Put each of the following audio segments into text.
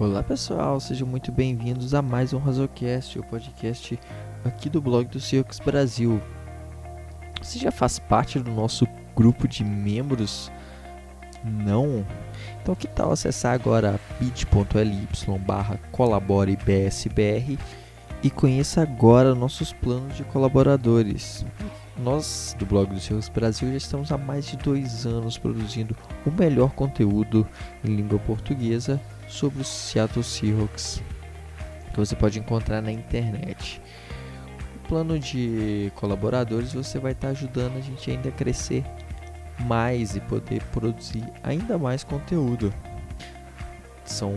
Olá pessoal, sejam muito bem-vindos a mais um Razocast, o podcast aqui do blog do Circus Brasil. Você já faz parte do nosso grupo de membros? Não? Então que tal acessar agora bit.ly barra colaborebsbr e conheça agora nossos planos de colaboradores. Nós do blog do Circus Brasil já estamos há mais de dois anos produzindo o melhor conteúdo em língua portuguesa sobre os Seattle Seahawks que você pode encontrar na internet. O plano de colaboradores você vai estar ajudando a gente ainda a crescer mais e poder produzir ainda mais conteúdo. São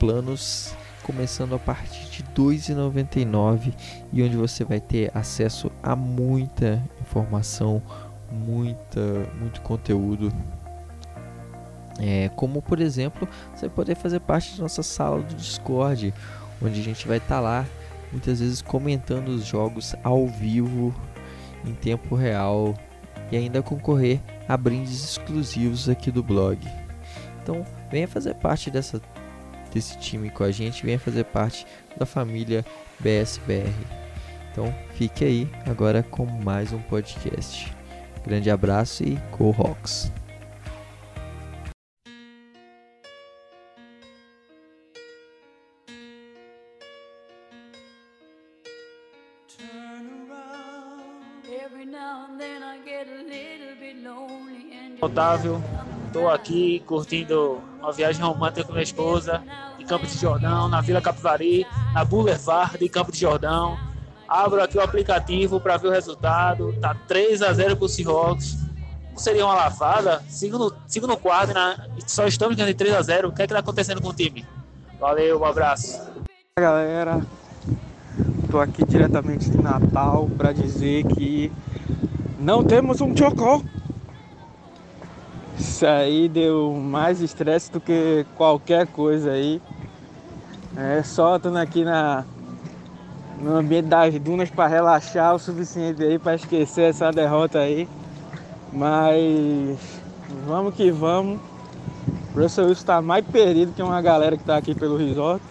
planos começando a partir de R$ 2,99 e onde você vai ter acesso a muita informação, muita, muito conteúdo é, como por exemplo, você poder fazer parte da nossa sala do Discord, onde a gente vai estar tá lá muitas vezes comentando os jogos ao vivo, em tempo real e ainda concorrer a brindes exclusivos aqui do blog. Então, venha fazer parte dessa, desse time com a gente, venha fazer parte da família BSBR. Então, fique aí agora com mais um podcast. Grande abraço e Go Rocks! Otávio, estou aqui curtindo uma viagem romântica com minha esposa de Campo de Jordão, na Vila Capivari, na Boulevard de Campo de Jordão. Abro aqui o aplicativo para ver o resultado. Tá 3 a 0 para o Seahawks. Não seria uma lavada? Sigo no, sigo no quadro, né? só estamos ganhando de 3 a 0 O que é que está acontecendo com o time? Valeu, um abraço. Galera, estou aqui diretamente de Natal para dizer que não temos um chocó. Isso aí deu mais estresse do que qualquer coisa aí. É só estando aqui na, no ambiente das dunas para relaxar o suficiente aí para esquecer essa derrota aí. Mas vamos que vamos. O Russell Wilson está mais perdido que uma galera que está aqui pelo resort.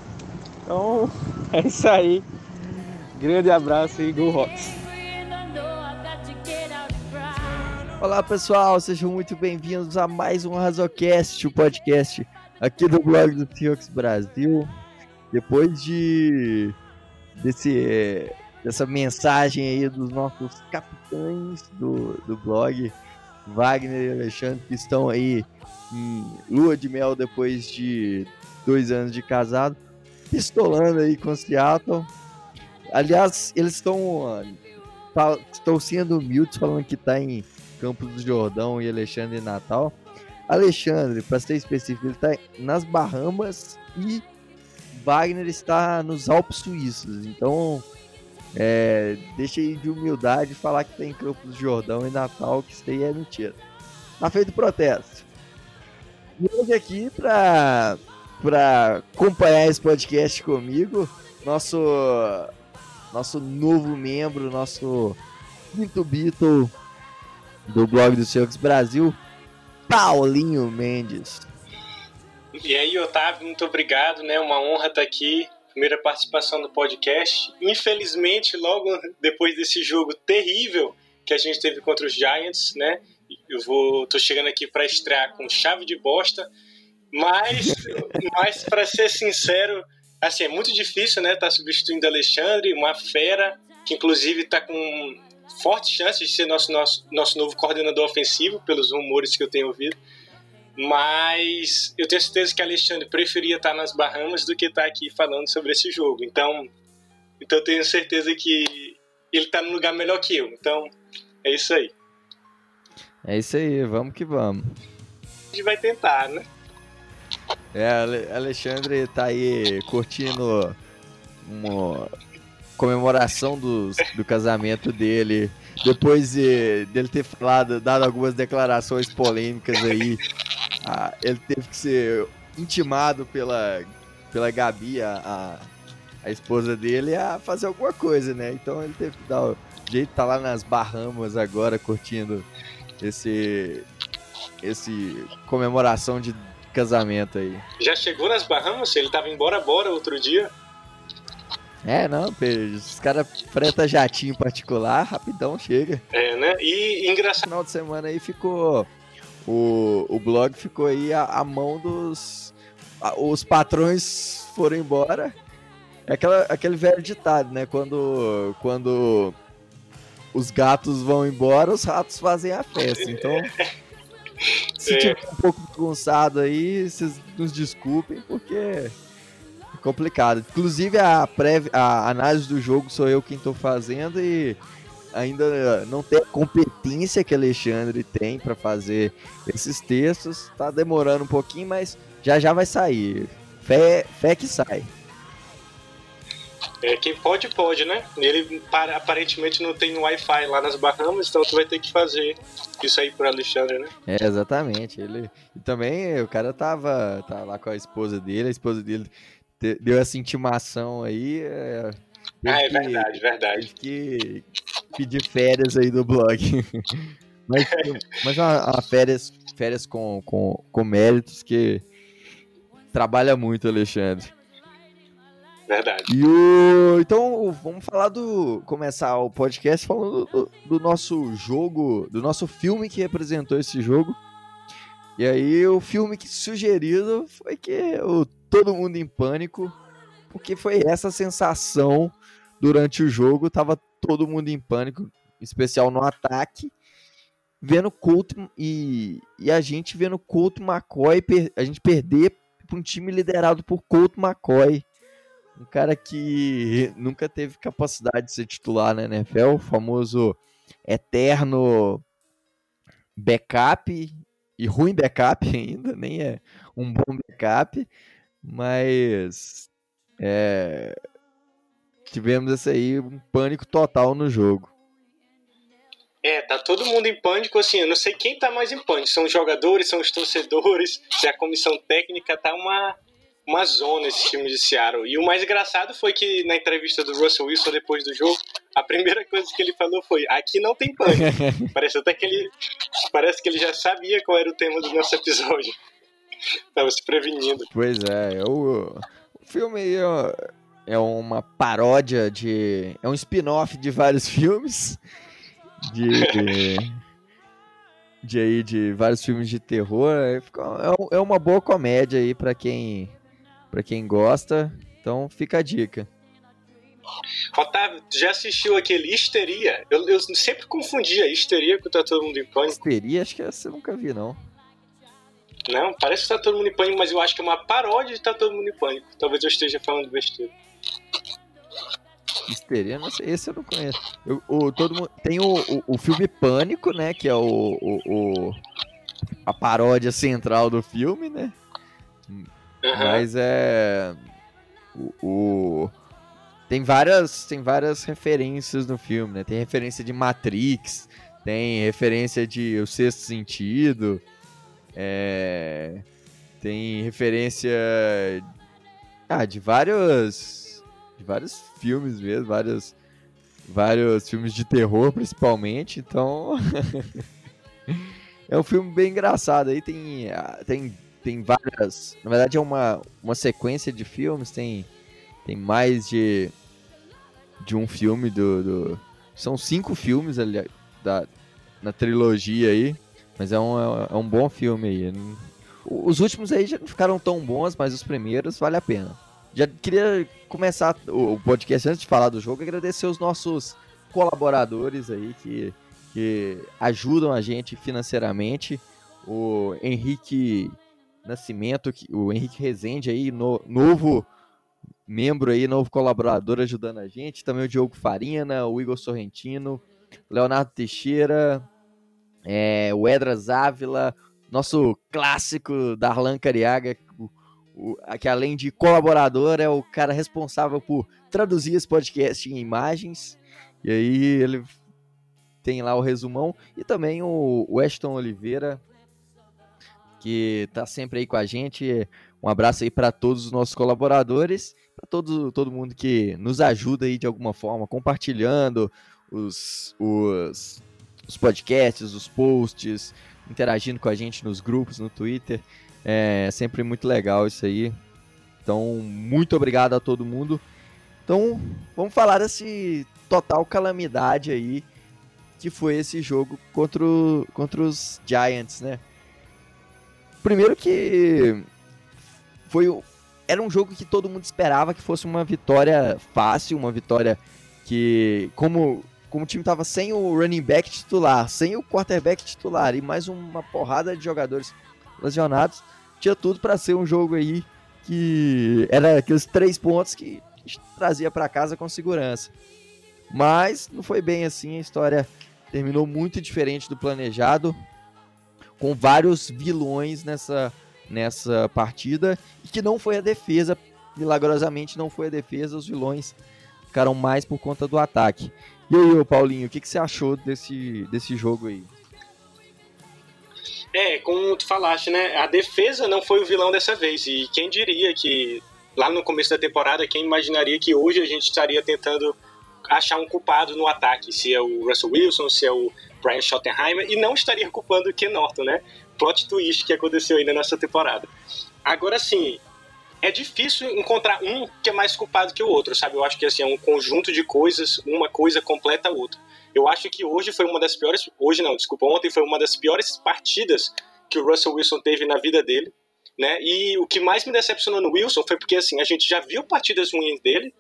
Então é isso aí. Grande abraço e Go Rocks! Olá pessoal, sejam muito bem-vindos a mais um Razocast, o podcast aqui do blog do Seahawks Brasil. Depois de desse, dessa mensagem aí dos nossos capitães do, do blog, Wagner e Alexandre, que estão aí em lua de mel depois de dois anos de casado, pistolando aí com Seattle. Aliás, eles estão estão sendo humildes falando que está em Campos do Jordão e Alexandre Natal. Alexandre, para ser específico, ele está nas Bahamas e Wagner está nos Alpes Suíços. Então, é, deixa aí de humildade falar que tem Campos do Jordão e Natal, que isso aí é mentira. Tá feito protesto. E hoje aqui para para acompanhar esse podcast comigo, nosso nosso novo membro, nosso quinto Beatle do blog do Seahawks Brasil, Paulinho Mendes. E aí, Otávio, muito obrigado, né? Uma honra estar aqui. Primeira participação no podcast. Infelizmente, logo depois desse jogo terrível que a gente teve contra os Giants, né? Eu vou, tô chegando aqui para estrear com chave de bosta, mas, mas para ser sincero, assim é muito difícil, né? Tá substituindo Alexandre, uma fera que inclusive tá com fortes chances de ser nosso, nosso, nosso novo coordenador ofensivo, pelos rumores que eu tenho ouvido. Mas eu tenho certeza que Alexandre preferia estar nas Bahamas do que estar aqui falando sobre esse jogo. Então, então eu tenho certeza que ele está num lugar melhor que eu. Então, é isso aí. É isso aí, vamos que vamos. A gente vai tentar, né? É, Alexandre tá aí curtindo uma comemoração do, do casamento dele, depois de, dele ter falado, dado algumas declarações polêmicas aí, a, ele teve que ser intimado pela, pela Gabi, a, a, esposa dele, a fazer alguma coisa, né? Então ele teve que dar o jeito, tá lá nas Bahamas agora curtindo esse esse comemoração de casamento aí. Já chegou nas Bahamas? Ele tava embora bora outro dia. É, não, os caras freta jatinho particular, rapidão chega. É, né? E engraçado. final de semana aí ficou. O, o blog ficou aí a, a mão dos. A, os patrões foram embora. É aquela, aquele velho ditado, né? Quando, quando os gatos vão embora, os ratos fazem a festa. Então, se é. tiver um pouco bagunçado aí, vocês nos desculpem, porque complicado. Inclusive, a, pré, a análise do jogo sou eu quem estou fazendo e ainda não tem a competência que Alexandre tem para fazer esses textos. Tá demorando um pouquinho, mas já já vai sair. Fé, fé que sai. É, quem pode, pode, né? Ele aparentemente não tem Wi-Fi lá nas Bahamas, então tu vai ter que fazer isso aí pro Alexandre, né? É, exatamente. Ele... E também o cara tava, tava lá com a esposa dele, a esposa dele deu essa intimação aí. É... Ah, é que, verdade, verdade. que pedir férias aí do blog. mas mas uma, uma, férias, férias com, com, com méritos que trabalha muito, Alexandre. Verdade. E o... Então, vamos falar do. Começar o podcast falando do, do, nosso jogo, do nosso filme que representou esse jogo. E aí, o filme que sugerido foi que o Todo Mundo em Pânico, porque foi essa sensação durante o jogo, tava todo mundo em pânico, em especial no ataque, vendo Colt e, e a gente vendo Colt McCoy, a gente perder para um time liderado por Colt McCoy. Um cara que nunca teve capacidade de ser titular na NFL, o famoso eterno backup e ruim backup ainda, nem é um bom backup, mas é, tivemos esse aí um pânico total no jogo. É, tá todo mundo em pânico, assim, eu não sei quem tá mais em pânico, são os jogadores, são os torcedores, se a comissão técnica tá uma uma zona esse time de Seattle. E o mais engraçado foi que na entrevista do Russell Wilson depois do jogo, a primeira coisa que ele falou foi: aqui não tem pânico. parece até que ele parece que ele já sabia qual era o tema do nosso episódio. Tava se prevenindo. Pois é, é o, filme é, é uma paródia de. É um spin-off de vários filmes. De. de aí de vários filmes de terror. É, é uma boa comédia aí para quem para quem gosta. Então fica a dica. Otávio, já assistiu aquele Histeria? Eu, eu sempre confundia Histeria com Tá Todo Mundo em Pânico. Histeria? Acho que essa eu nunca vi, não. Não, parece que Tá Todo Mundo em Pânico, mas eu acho que é uma paródia de Tá Todo Mundo em Pânico. Talvez eu esteja falando besteira. Histeria, não sei, esse eu não conheço. Eu, o, todo mundo, tem o, o, o, filme Pânico, né, que é o, o, o a paródia central do filme, né? Uhum. Mas é. O, o, Tem várias, tem várias referências no filme, né? Tem referência de Matrix, tem referência de O Sexto Sentido, é... tem referência ah, de vários de vários filmes mesmo, vários vários filmes de terror principalmente, então é um filme bem engraçado aí tem ah, tem tem várias. Na verdade, é uma, uma sequência de filmes, tem, tem mais de, de um filme do. do são cinco filmes ali, da, na trilogia aí, mas é um, é um bom filme aí. Os últimos aí já não ficaram tão bons, mas os primeiros vale a pena. Já queria começar o podcast antes de falar do jogo, agradecer os nossos colaboradores aí que, que ajudam a gente financeiramente. O Henrique Nascimento, o Henrique Rezende aí, no, novo membro aí, novo colaborador ajudando a gente. Também o Diogo Farina, o Igor Sorrentino, Leonardo Teixeira, é, o Edras Ávila, nosso clássico Darlan Cariaga, que além de colaborador é o cara responsável por traduzir esse podcast em imagens. E aí ele tem lá o resumão. E também o Weston Oliveira, que está sempre aí com a gente. Um abraço aí para todos os nossos colaboradores, para todo, todo mundo que nos ajuda aí de alguma forma, compartilhando os, os, os podcasts, os posts, interagindo com a gente nos grupos, no Twitter. É sempre muito legal isso aí. Então, muito obrigado a todo mundo. Então, vamos falar desse total calamidade aí que foi esse jogo contra, o, contra os Giants, né? Primeiro que foi era um jogo que todo mundo esperava que fosse uma vitória fácil, uma vitória que como como o time estava sem o running back titular, sem o quarterback titular e mais uma porrada de jogadores lesionados, tinha tudo para ser um jogo aí que era aqueles três pontos que trazia para casa com segurança. Mas não foi bem assim, a história terminou muito diferente do planejado, com vários vilões nessa, nessa partida, e que não foi a defesa, milagrosamente não foi a defesa, os vilões ficaram mais por conta do ataque. E aí, Paulinho, o que, que você achou desse, desse jogo aí? É, como tu falaste, né? A defesa não foi o vilão dessa vez. E quem diria que lá no começo da temporada, quem imaginaria que hoje a gente estaria tentando achar um culpado no ataque, se é o Russell Wilson, se é o Brian Schottenheimer, e não estaria culpando o Ken Norton, né? Plot twist que aconteceu ainda nessa temporada. Agora sim, é difícil encontrar um que é mais culpado que o outro, sabe? Eu acho que assim, é um conjunto de coisas, uma coisa completa a outra. Eu acho que hoje foi uma das piores. Hoje não, desculpa, ontem foi uma das piores partidas que o Russell Wilson teve na vida dele. Né? E o que mais me decepcionou no Wilson foi porque assim, a gente já viu partidas ruins dele,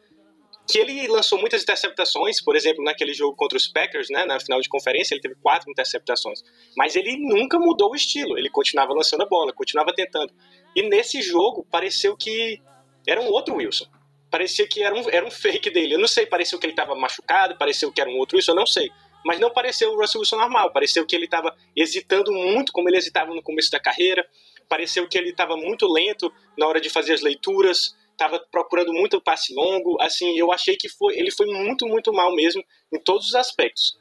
que ele lançou muitas interceptações, por exemplo, naquele jogo contra os Packers, né, na final de conferência, ele teve quatro interceptações. Mas ele nunca mudou o estilo, ele continuava lançando a bola, continuava tentando. E nesse jogo, pareceu que era um outro Wilson. Parecia que era um, era um fake dele. Eu não sei, pareceu que ele estava machucado, pareceu que era um outro Wilson, eu não sei. Mas não pareceu o Russell Wilson normal, pareceu que ele estava hesitando muito, como ele hesitava no começo da carreira. Pareceu que ele estava muito lento na hora de fazer as leituras, estava procurando muito passe longo. Assim, eu achei que foi, ele foi muito, muito mal mesmo em todos os aspectos.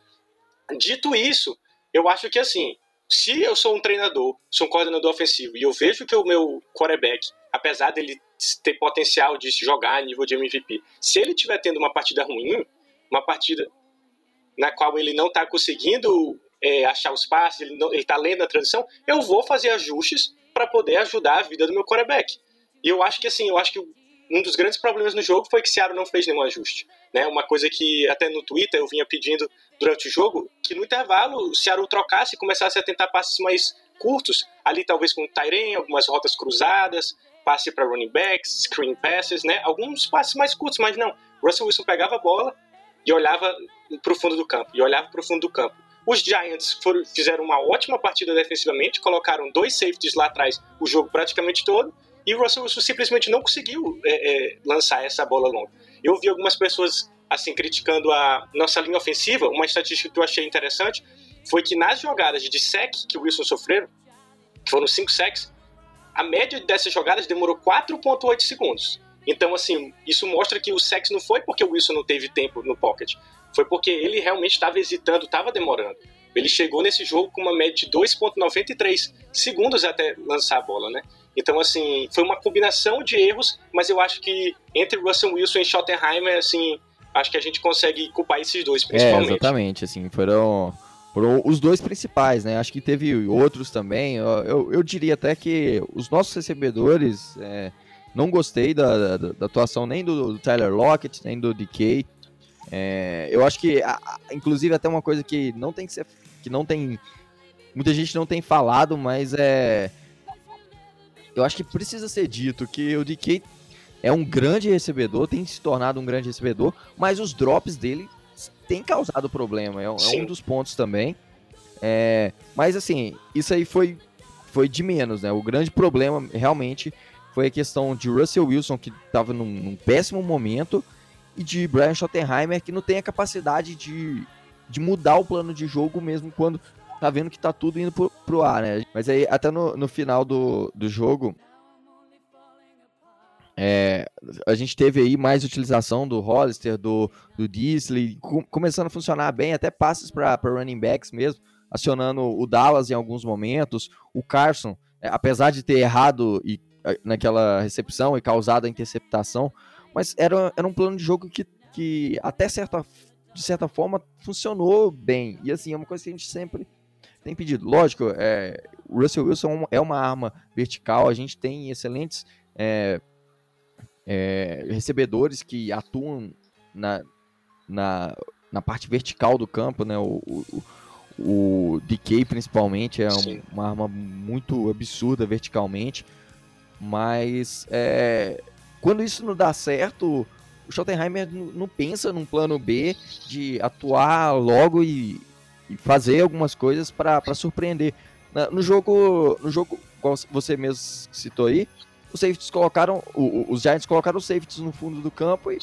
Dito isso, eu acho que assim, se eu sou um treinador, sou um coordenador ofensivo e eu vejo que o meu quarterback, apesar dele ter potencial de jogar a nível de MVP, se ele estiver tendo uma partida ruim, uma partida na qual ele não está conseguindo é, achar os passes, ele está lendo a transição, eu vou fazer ajustes para poder ajudar a vida do meu quarterback. E eu acho que assim, eu acho que um dos grandes problemas no jogo foi que Seattle não fez nenhum ajuste. Né? Uma coisa que até no Twitter eu vinha pedindo durante o jogo, que no intervalo o Seattle trocasse e começasse a tentar passes mais curtos, ali talvez com o algumas rotas cruzadas, passe para running backs, screen passes, né? Alguns passes mais curtos, mas não. Russell Wilson pegava a bola e olhava para o fundo do campo, e olhava para o fundo do campo. Os Giants foram, fizeram uma ótima partida defensivamente, colocaram dois safeties lá atrás o jogo praticamente todo, e o Russell Wilson simplesmente não conseguiu é, é, lançar essa bola longa. Eu vi algumas pessoas assim criticando a nossa linha ofensiva. Uma estatística que eu achei interessante foi que nas jogadas de sec que o Wilson sofreu, que foram cinco sacks, a média dessas jogadas demorou 4.8 segundos. Então, assim, isso mostra que o sex não foi porque o Wilson não teve tempo no pocket, foi porque ele realmente estava hesitando, estava demorando. Ele chegou nesse jogo com uma média de 2.93 segundos até lançar a bola, né? Então, assim, foi uma combinação de erros, mas eu acho que entre Russell Wilson e Schottenheimer, assim, acho que a gente consegue culpar esses dois, principalmente. É, exatamente, assim, foram, foram os dois principais, né? Acho que teve outros também. Eu, eu, eu diria até que os nossos recebedores, é, não gostei da, da, da, atuação nem do, do, Tyler Lockett, nem do DK. É, eu acho que, inclusive, até uma coisa que não tem que ser, que não tem, muita gente não tem falado, mas é eu acho que precisa ser dito que o DK é um grande recebedor, tem se tornado um grande recebedor, mas os drops dele têm causado problema, é, é um dos pontos também. É, mas assim, isso aí foi, foi de menos, né? O grande problema realmente foi a questão de Russell Wilson, que estava num, num, péssimo momento, e de Brian Schottenheimer, que não tem a capacidade de, de mudar o plano de jogo mesmo quando tá vendo que tá tudo indo pro, pro ar, né? Mas aí, até no, no final do, do jogo, é, a gente teve aí mais utilização do Hollister, do, do Disley, com, começando a funcionar bem, até passes para running backs mesmo, acionando o Dallas em alguns momentos, o Carson, é, apesar de ter errado e, naquela recepção e causado a interceptação, mas era, era um plano de jogo que, que até certa, de certa forma funcionou bem. E assim, é uma coisa que a gente sempre tem pedido. Lógico, é, o Russell Wilson é uma arma vertical, a gente tem excelentes é, é, recebedores que atuam na, na, na parte vertical do campo, né? O, o, o DK principalmente é um, uma arma muito absurda verticalmente, mas é, quando isso não dá certo, o Schottenheimer não pensa num plano B de atuar logo e, e fazer algumas coisas para surpreender. No jogo, no jogo, como você mesmo citou aí, os safeties colocaram, os Giants colocaram os safeties no fundo do campo e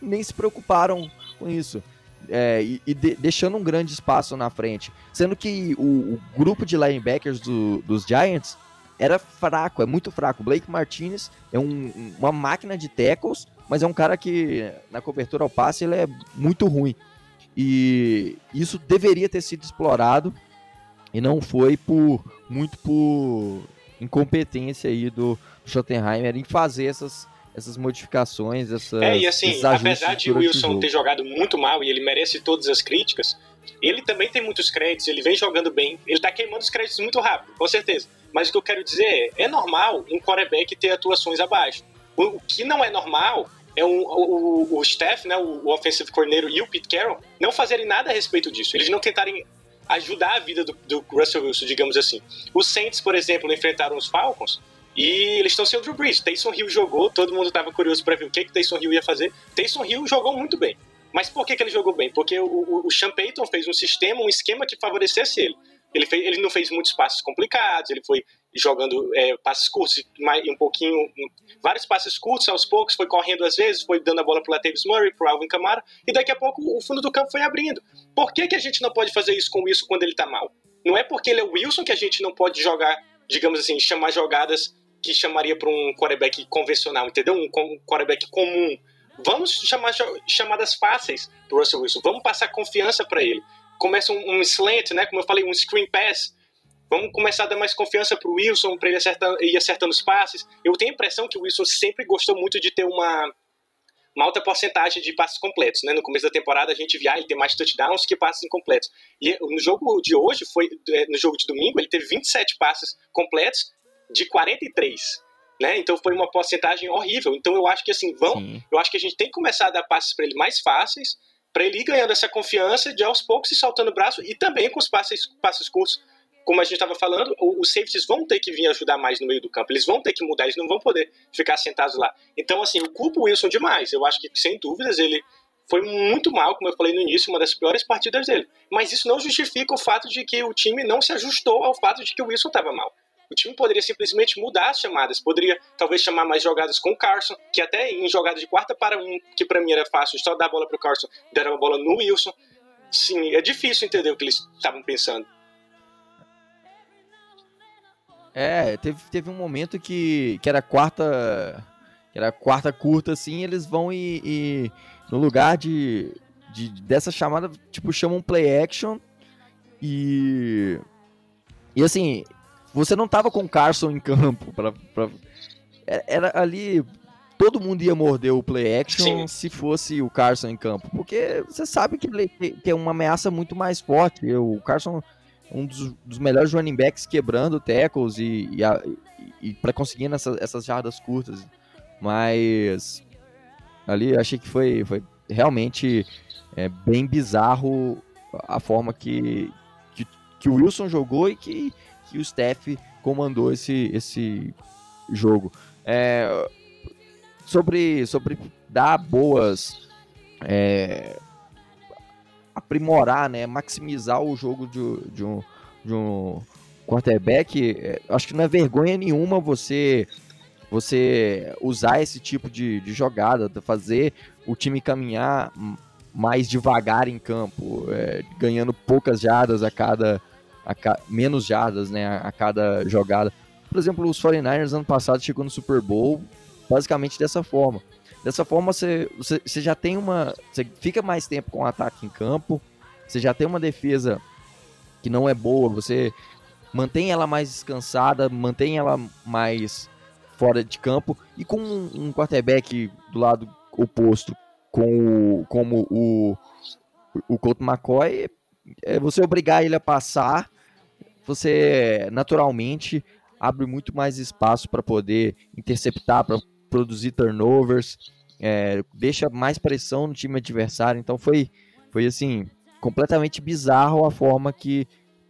nem se preocuparam com isso. É, e, e de, deixando um grande espaço na frente. Sendo que o, o grupo de linebackers do, dos Giants era fraco, é muito fraco. Blake Martinez é um, uma máquina de tackles, mas é um cara que na cobertura ao passe ele é muito ruim. E isso deveria ter sido explorado e não foi por muito por incompetência aí do Schottenheimer em fazer essas essas modificações, essas É, e assim, apesar de o Wilson ter jogado muito mal e ele merece todas as críticas, ele também tem muitos créditos, ele vem jogando bem, ele tá queimando os créditos muito rápido, com certeza. Mas o que eu quero dizer é, é normal um quarterback ter atuações abaixo. O, o que não é normal é um, o, o staff, né, o, o offensive coordinator e o Pete Carroll não fazerem nada a respeito disso. Eles não tentarem ajudar a vida do, do Russell Wilson, digamos assim. Os Saints, por exemplo, enfrentaram os Falcons e eles estão sem o Drew Brees. Taysom Hill jogou, todo mundo estava curioso para ver o que que Taysom Hill ia fazer. Taysom Hill jogou muito bem. Mas por que, que ele jogou bem? Porque o, Sean Payton fez um sistema, um esquema que favorecesse ele. Ele, fez, ele não fez muitos passos complicados, ele foi jogando é, passes curtos, mais, um pouquinho, vários passes curtos aos poucos, foi correndo às vezes, foi dando a bola para o Latavius Murray, para Alvin Kamara, e daqui a pouco o fundo do campo foi abrindo. Por que, que a gente não pode fazer isso com o Wilson quando ele está mal? Não é porque ele é o Wilson que a gente não pode jogar, digamos assim, chamar jogadas que chamaria para um quarterback convencional, entendeu? Um quarterback comum. Vamos chamar chamadas fáceis para Russell Wilson, vamos passar confiança para ele. Começa um, um slant, né? Como eu falei, um screen pass, Vamos começar a dar mais confiança para o Wilson, para ele acertar, ir acertando os passes. Eu tenho a impressão que o Wilson sempre gostou muito de ter uma, uma alta porcentagem de passes completos. Né? No começo da temporada a gente via ah, ele ter mais touchdowns que passes incompletos. E no jogo de hoje, foi é, no jogo de domingo, ele teve 27 passes completos de 43. Né? Então foi uma porcentagem horrível. Então eu acho que assim, vão, eu acho que a gente tem que começar a dar passes para ele mais fáceis, para ele ir ganhando essa confiança de aos poucos e saltando o braço e também com os passes, passes curtos como a gente estava falando, os safeties vão ter que vir ajudar mais no meio do campo, eles vão ter que mudar, eles não vão poder ficar sentados lá. Então, assim, eu culpo o Wilson demais. Eu acho que, sem dúvidas, ele foi muito mal, como eu falei no início, uma das piores partidas dele. Mas isso não justifica o fato de que o time não se ajustou ao fato de que o Wilson estava mal. O time poderia simplesmente mudar as chamadas, poderia talvez chamar mais jogadas com o Carson, que até em jogada de quarta para um, que para mim era fácil, só dar a bola para o Carson, deram a bola no Wilson. Sim, é difícil entender o que eles estavam pensando. É, teve, teve um momento que, que era quarta. Que era quarta curta, assim, eles vão e, e no lugar de, de dessa chamada, tipo, chamam play action e. E assim, você não tava com o Carson em campo. Pra, pra, é, era ali. Todo mundo ia morder o play action Sim. se fosse o Carson em campo. Porque você sabe que, que é uma ameaça muito mais forte. O Carson um dos, dos, melhores running backs quebrando tackles e, e, e, e para conseguir essa, essas jardas curtas. Mas ali achei que foi, foi realmente é, bem bizarro a forma que, que, que, o Wilson jogou e que, que o Steph comandou esse, esse jogo. É, sobre, sobre dar boas. É, aprimorar, né, maximizar o jogo de, de, um, de um quarterback, é, acho que não é vergonha nenhuma você você usar esse tipo de, de jogada, fazer o time caminhar mais devagar em campo, é, ganhando poucas jardas a cada, ca, menos jardas, né, a, cada jogada. Por exemplo, os 49ers ano passado chegou no Super Bowl basicamente dessa forma. Dessa forma, você, você, já tem uma. Você fica mais tempo com o ataque em campo, você já tem uma defesa que não é boa, você mantém ela mais descansada, mantém ela mais fora de campo, e com um, quarterback do lado oposto, com o, como o, o Colt McCoy, você obrigar ele a passar você naturalmente abre muito mais espaço para poder interceptar, para produzir turnovers, é, deixa mais pressão no time adversário. Então foi, foi assim, completamente bizarro a forma que,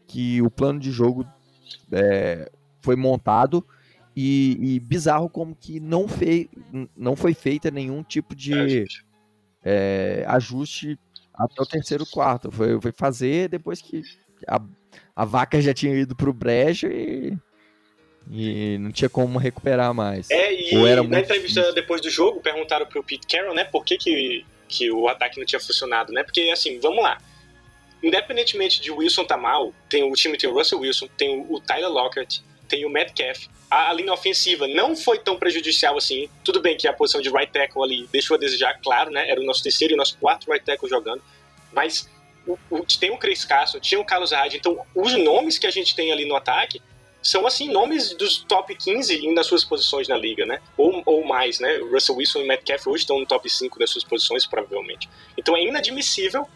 que o plano de jogo é, foi montado e, e, bizarro como que não, fei, não foi feita nenhum tipo de é, ajuste até o terceiro quarto. Foi, foi fazer depois que a, a vaca já tinha ido pro brejo e, e não tinha como recuperar mais. É, e na entrevista difícil. depois do jogo, perguntaram pro Pete Carroll, né, por que, que, que o ataque não tinha funcionado, né? Porque, assim, vamos lá. Independentemente de Wilson tá mal, tem o time tem o Russell Wilson, tem o Tyler Lockett, tem o Metcalf. A, a linha ofensiva não foi tão prejudicial assim. Tudo bem que a posição de right tackle ali deixou a desejar, claro, né? Era o nosso terceiro e o nosso quarto right tackle jogando. Mas o, o, tem o Chris Carson, tinha o Carlos Hyde. Então, os nomes que a gente tem ali no ataque são, assim, nomes dos top 15 nas suas posições na liga, né? Ou, ou mais, né? Russell Wilson e Metcalf hoje estão no top 5 das suas posições, provavelmente. Então, é inadmissível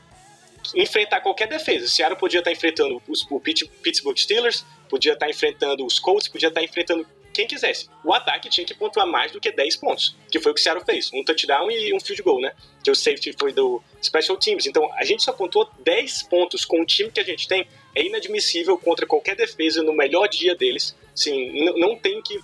enfrentar qualquer defesa. Seattle podia estar enfrentando os, o Pittsburgh Steelers, podia estar enfrentando os Colts, podia estar enfrentando quem quisesse. O ataque tinha que pontuar mais do que 10 pontos, que foi o que o Seattle fez. Um touchdown e um field goal, né? Que o safety foi do Special Teams. Então, a gente só pontuou 10 pontos com o time que a gente tem. É inadmissível contra qualquer defesa no melhor dia deles. Sim, não tem que,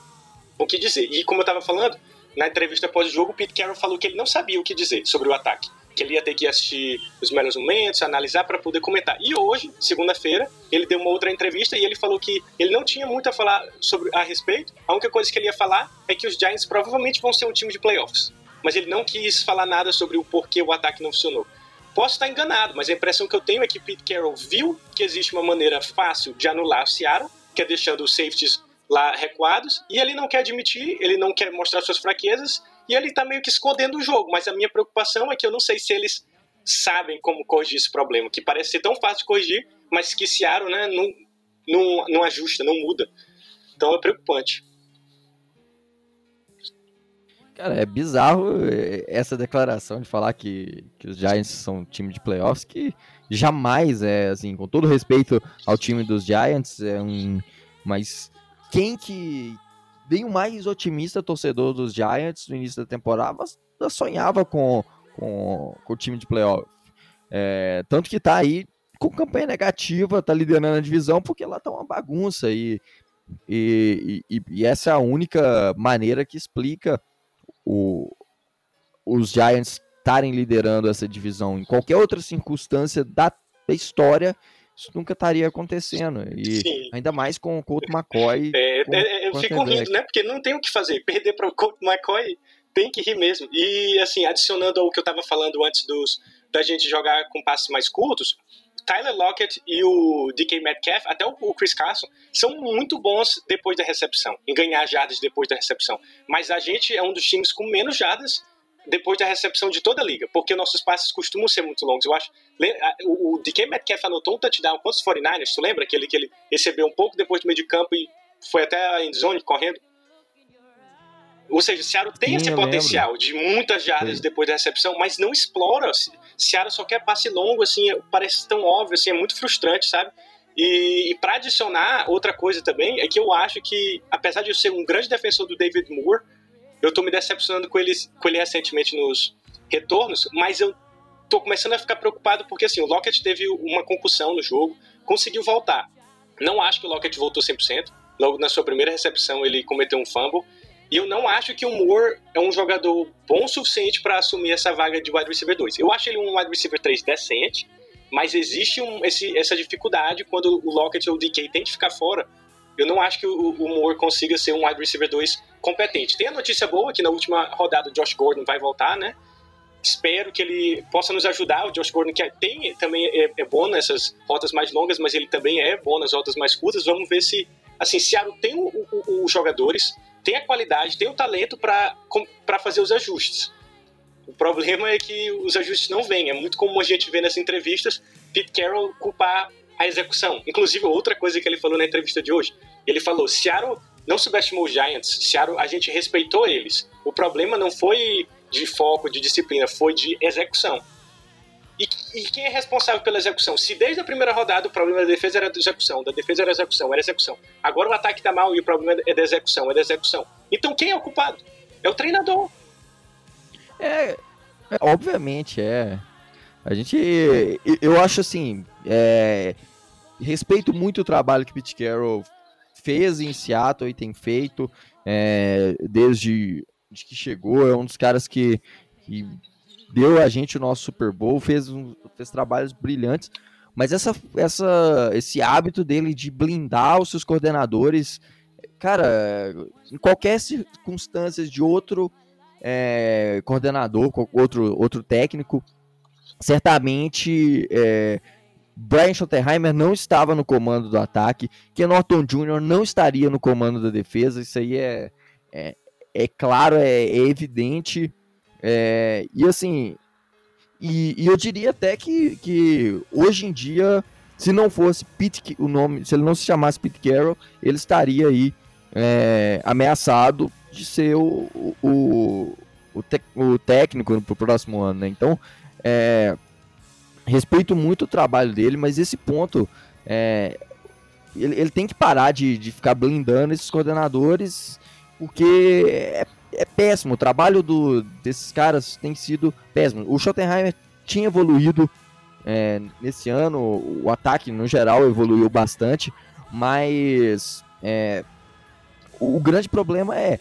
o que dizer. E como eu estava falando, na entrevista pós-jogo, o Pete Carroll falou que ele não sabia o que dizer sobre o ataque que ele ia ter que assistir os melhores momentos, analisar para poder comentar. E hoje, segunda-feira, ele deu uma outra entrevista e ele falou que ele não tinha muito a falar sobre a respeito. A única coisa que ele ia falar é que os Giants provavelmente vão ser um time de playoffs. Mas ele não quis falar nada sobre o porquê o ataque não funcionou. Posso estar enganado, mas a impressão que eu tenho é que Pete Carroll viu que existe uma maneira fácil de anular o Seattle, que é deixando os safeties lá recuados, e ele não quer admitir, ele não quer mostrar suas fraquezas, e ele tá meio que escondendo o jogo. Mas a minha preocupação é que eu não sei se eles sabem como corrigir esse problema, que parece ser tão fácil de corrigir, mas que Seattle né, não, não, não ajusta, não muda. Então é preocupante. Cara, é bizarro é, essa declaração de falar que, que os Giants são um time de playoffs, que jamais é, assim, com todo respeito ao time dos Giants, é um. Mas quem que, bem o mais otimista torcedor dos Giants no início da temporada sonhava com, com, com o time de playoff. É, tanto que tá aí com campanha negativa, tá liderando a divisão, porque lá tá uma bagunça e, e, e, e essa é a única maneira que explica o, os Giants estarem liderando essa divisão. Em qualquer outra circunstância da história, isso nunca estaria acontecendo. E Sim. ainda mais com o Colt McCoy. É, com, é, eu fico rindo, né? Porque não tem o que fazer. Perder para o Colt McCoy tem que rir mesmo. E assim, adicionando ao que eu estava falando antes dos, da gente jogar com passos mais curtos, Tyler Lockett e o DK Metcalf, até o Chris Carson, são muito bons depois da recepção, em ganhar jardas depois da recepção. Mas a gente é um dos times com menos jardas depois da recepção de toda a liga, porque nossos passes costumam ser muito longos. Eu acho. O, DK Metcalf anotou um touchdown contra os 49ers, tu lembra? Aquele que ele recebeu um pouco depois do meio de campo e foi até a endzone correndo. Ou seja, o Seattle tem Sim, esse potencial lembro. de muitas jardas Sim. depois da recepção, mas não explora. Seattle só quer passe longo, assim, parece tão óbvio, assim, é muito frustrante, sabe? E, e para adicionar, outra coisa também é que eu acho que, apesar de eu ser um grande defensor do David Moore, eu tô me decepcionando com ele, com ele recentemente nos retornos, mas eu tô começando a ficar preocupado porque assim, o Lockett teve uma concussão no jogo, conseguiu voltar. Não acho que o Lockett voltou 100%. Logo na sua primeira recepção ele cometeu um fumble. E eu não acho que o Moore é um jogador bom o suficiente para assumir essa vaga de wide receiver 2. Eu acho ele um wide receiver 3 decente, mas existe um, esse, essa dificuldade quando o Lockett ou o DK tem que ficar fora eu não acho que o, o Moore consiga ser um wide receiver 2 competente. Tem a notícia boa que na última rodada o Josh Gordon vai voltar, né? Espero que ele possa nos ajudar. O Josh Gordon, que tem, também é, é bom nessas rotas mais longas, mas ele também é bom nas rotas mais curtas. Vamos ver se, assim, Seattle tem os jogadores, tem a qualidade, tem o talento para fazer os ajustes. O problema é que os ajustes não vêm. É muito comum a gente ver nas entrevistas Pete Carroll culpar a execução. Inclusive, outra coisa que ele falou na entrevista de hoje, ele falou: Seattle não subestimou os Giants, Seattle, a gente respeitou eles. O problema não foi de foco, de disciplina, foi de execução. E, e, quem é responsável pela execução? Se desde a primeira rodada o problema da defesa era da execução, da defesa era execução, era execução. Agora o ataque tá mal e o problema é da execução, é da execução. Então quem é o culpado? É o treinador. É, é obviamente é. A gente, eu acho assim, é, respeito muito o trabalho que Pete Carroll fez em Seattle e tem feito é, desde, desde que chegou. É um dos caras que, que deu a gente o nosso Super Bowl, fez, um, fez trabalhos brilhantes, mas essa, essa, esse hábito dele de blindar os seus coordenadores, cara, em qualquer circunstância de outro é, coordenador, outro, outro técnico, certamente é, Brian Schottenheimer não estava no comando do ataque, Ken Norton Jr. não estaria no comando da defesa, isso aí é, é, é claro, é, é evidente. É, e assim, e, e, eu diria até que, que hoje em dia, se não fosse Pete, o nome, se ele não se chamasse Pete Carroll, ele estaria aí é, ameaçado de ser o, o, o, te, o técnico para o próximo ano, né? Então, é, respeito muito o trabalho dele, mas esse ponto é, ele, ele, tem que parar de, de ficar blindando esses coordenadores, porque é é péssimo. O trabalho do, desses caras tem sido péssimo. O Schottenheimer tinha evoluído é, nesse ano, o ataque no geral evoluiu bastante, mas é, o, o, grande problema é